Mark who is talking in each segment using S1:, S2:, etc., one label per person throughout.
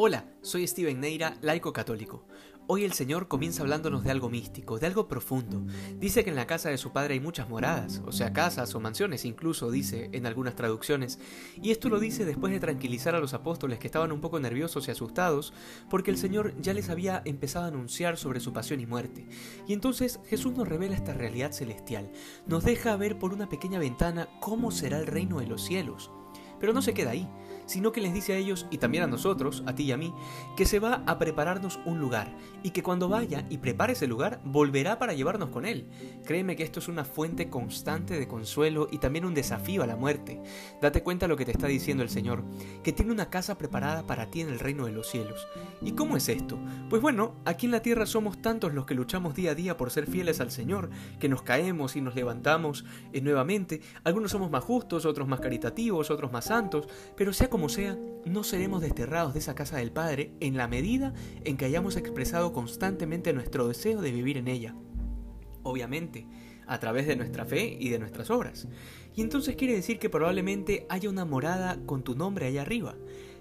S1: Hola, soy Steven Neira, laico católico. Hoy el Señor comienza hablándonos de algo místico, de algo profundo. Dice que en la casa de su Padre hay muchas moradas, o sea, casas o mansiones incluso, dice en algunas traducciones. Y esto lo dice después de tranquilizar a los apóstoles que estaban un poco nerviosos y asustados, porque el Señor ya les había empezado a anunciar sobre su pasión y muerte. Y entonces Jesús nos revela esta realidad celestial, nos deja ver por una pequeña ventana cómo será el reino de los cielos. Pero no se queda ahí, sino que les dice a ellos y también a nosotros, a ti y a mí, que se va a prepararnos un lugar y que cuando vaya y prepare ese lugar volverá para llevarnos con él. Créeme que esto es una fuente constante de consuelo y también un desafío a la muerte. Date cuenta lo que te está diciendo el Señor, que tiene una casa preparada para ti en el reino de los cielos. ¿Y cómo es esto? Pues bueno, aquí en la tierra somos tantos los que luchamos día a día por ser fieles al Señor, que nos caemos y nos levantamos eh, nuevamente. Algunos somos más justos, otros más caritativos, otros más santos, pero sea como sea, no seremos desterrados de esa casa del Padre en la medida en que hayamos expresado constantemente nuestro deseo de vivir en ella. Obviamente, a través de nuestra fe y de nuestras obras. Y entonces quiere decir que probablemente haya una morada con tu nombre allá arriba.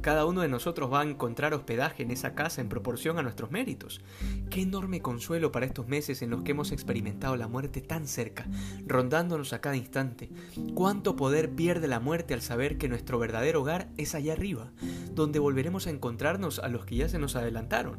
S1: Cada uno de nosotros va a encontrar hospedaje en esa casa en proporción a nuestros méritos. Qué enorme consuelo para estos meses en los que hemos experimentado la muerte tan cerca, rondándonos a cada instante. Cuánto poder pierde la muerte al saber que nuestro verdadero hogar es allá arriba, donde volveremos a encontrarnos a los que ya se nos adelantaron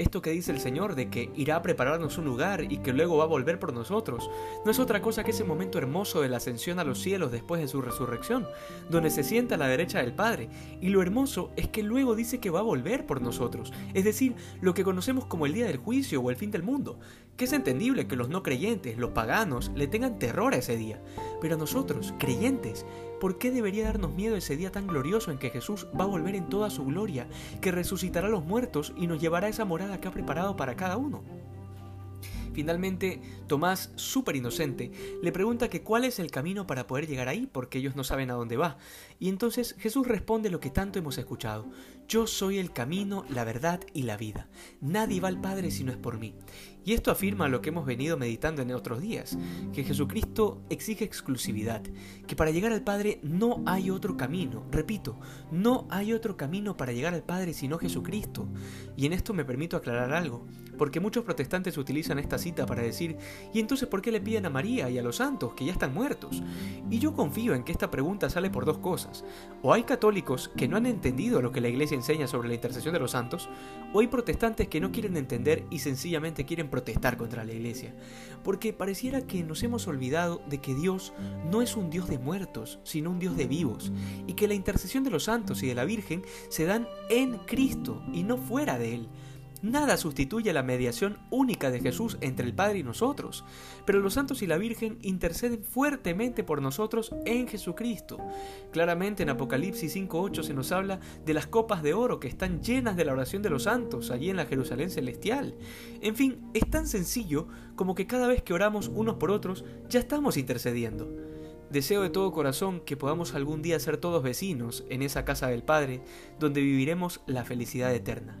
S1: esto que dice el Señor de que irá a prepararnos un lugar y que luego va a volver por nosotros, no es otra cosa que ese momento hermoso de la ascensión a los cielos después de su resurrección, donde se sienta a la derecha del Padre. Y lo hermoso es que luego dice que va a volver por nosotros, es decir, lo que conocemos como el día del juicio o el fin del mundo, que es entendible que los no creyentes, los paganos, le tengan terror a ese día. Pero a nosotros, creyentes, ¿por qué debería darnos miedo ese día tan glorioso en que Jesús va a volver en toda su gloria, que resucitará a los muertos y nos llevará a esa morada que ha preparado para cada uno? Finalmente, Tomás, súper inocente, le pregunta que cuál es el camino para poder llegar ahí, porque ellos no saben a dónde va. Y entonces Jesús responde lo que tanto hemos escuchado. Yo soy el camino, la verdad y la vida. Nadie va al Padre si no es por mí. Y esto afirma lo que hemos venido meditando en otros días, que Jesucristo exige exclusividad, que para llegar al Padre no hay otro camino, repito, no hay otro camino para llegar al Padre sino Jesucristo. Y en esto me permito aclarar algo, porque muchos protestantes utilizan esta cita para decir, ¿y entonces por qué le piden a María y a los santos que ya están muertos? Y yo confío en que esta pregunta sale por dos cosas. O hay católicos que no han entendido lo que la Iglesia enseña sobre la intercesión de los santos, o hay protestantes que no quieren entender y sencillamente quieren protestar contra la iglesia, porque pareciera que nos hemos olvidado de que Dios no es un Dios de muertos, sino un Dios de vivos, y que la intercesión de los santos y de la Virgen se dan en Cristo y no fuera de Él. Nada sustituye la mediación única de Jesús entre el Padre y nosotros, pero los santos y la Virgen interceden fuertemente por nosotros en Jesucristo. Claramente en Apocalipsis 5.8 se nos habla de las copas de oro que están llenas de la oración de los santos allí en la Jerusalén celestial. En fin, es tan sencillo como que cada vez que oramos unos por otros ya estamos intercediendo. Deseo de todo corazón que podamos algún día ser todos vecinos en esa casa del Padre, donde viviremos la felicidad eterna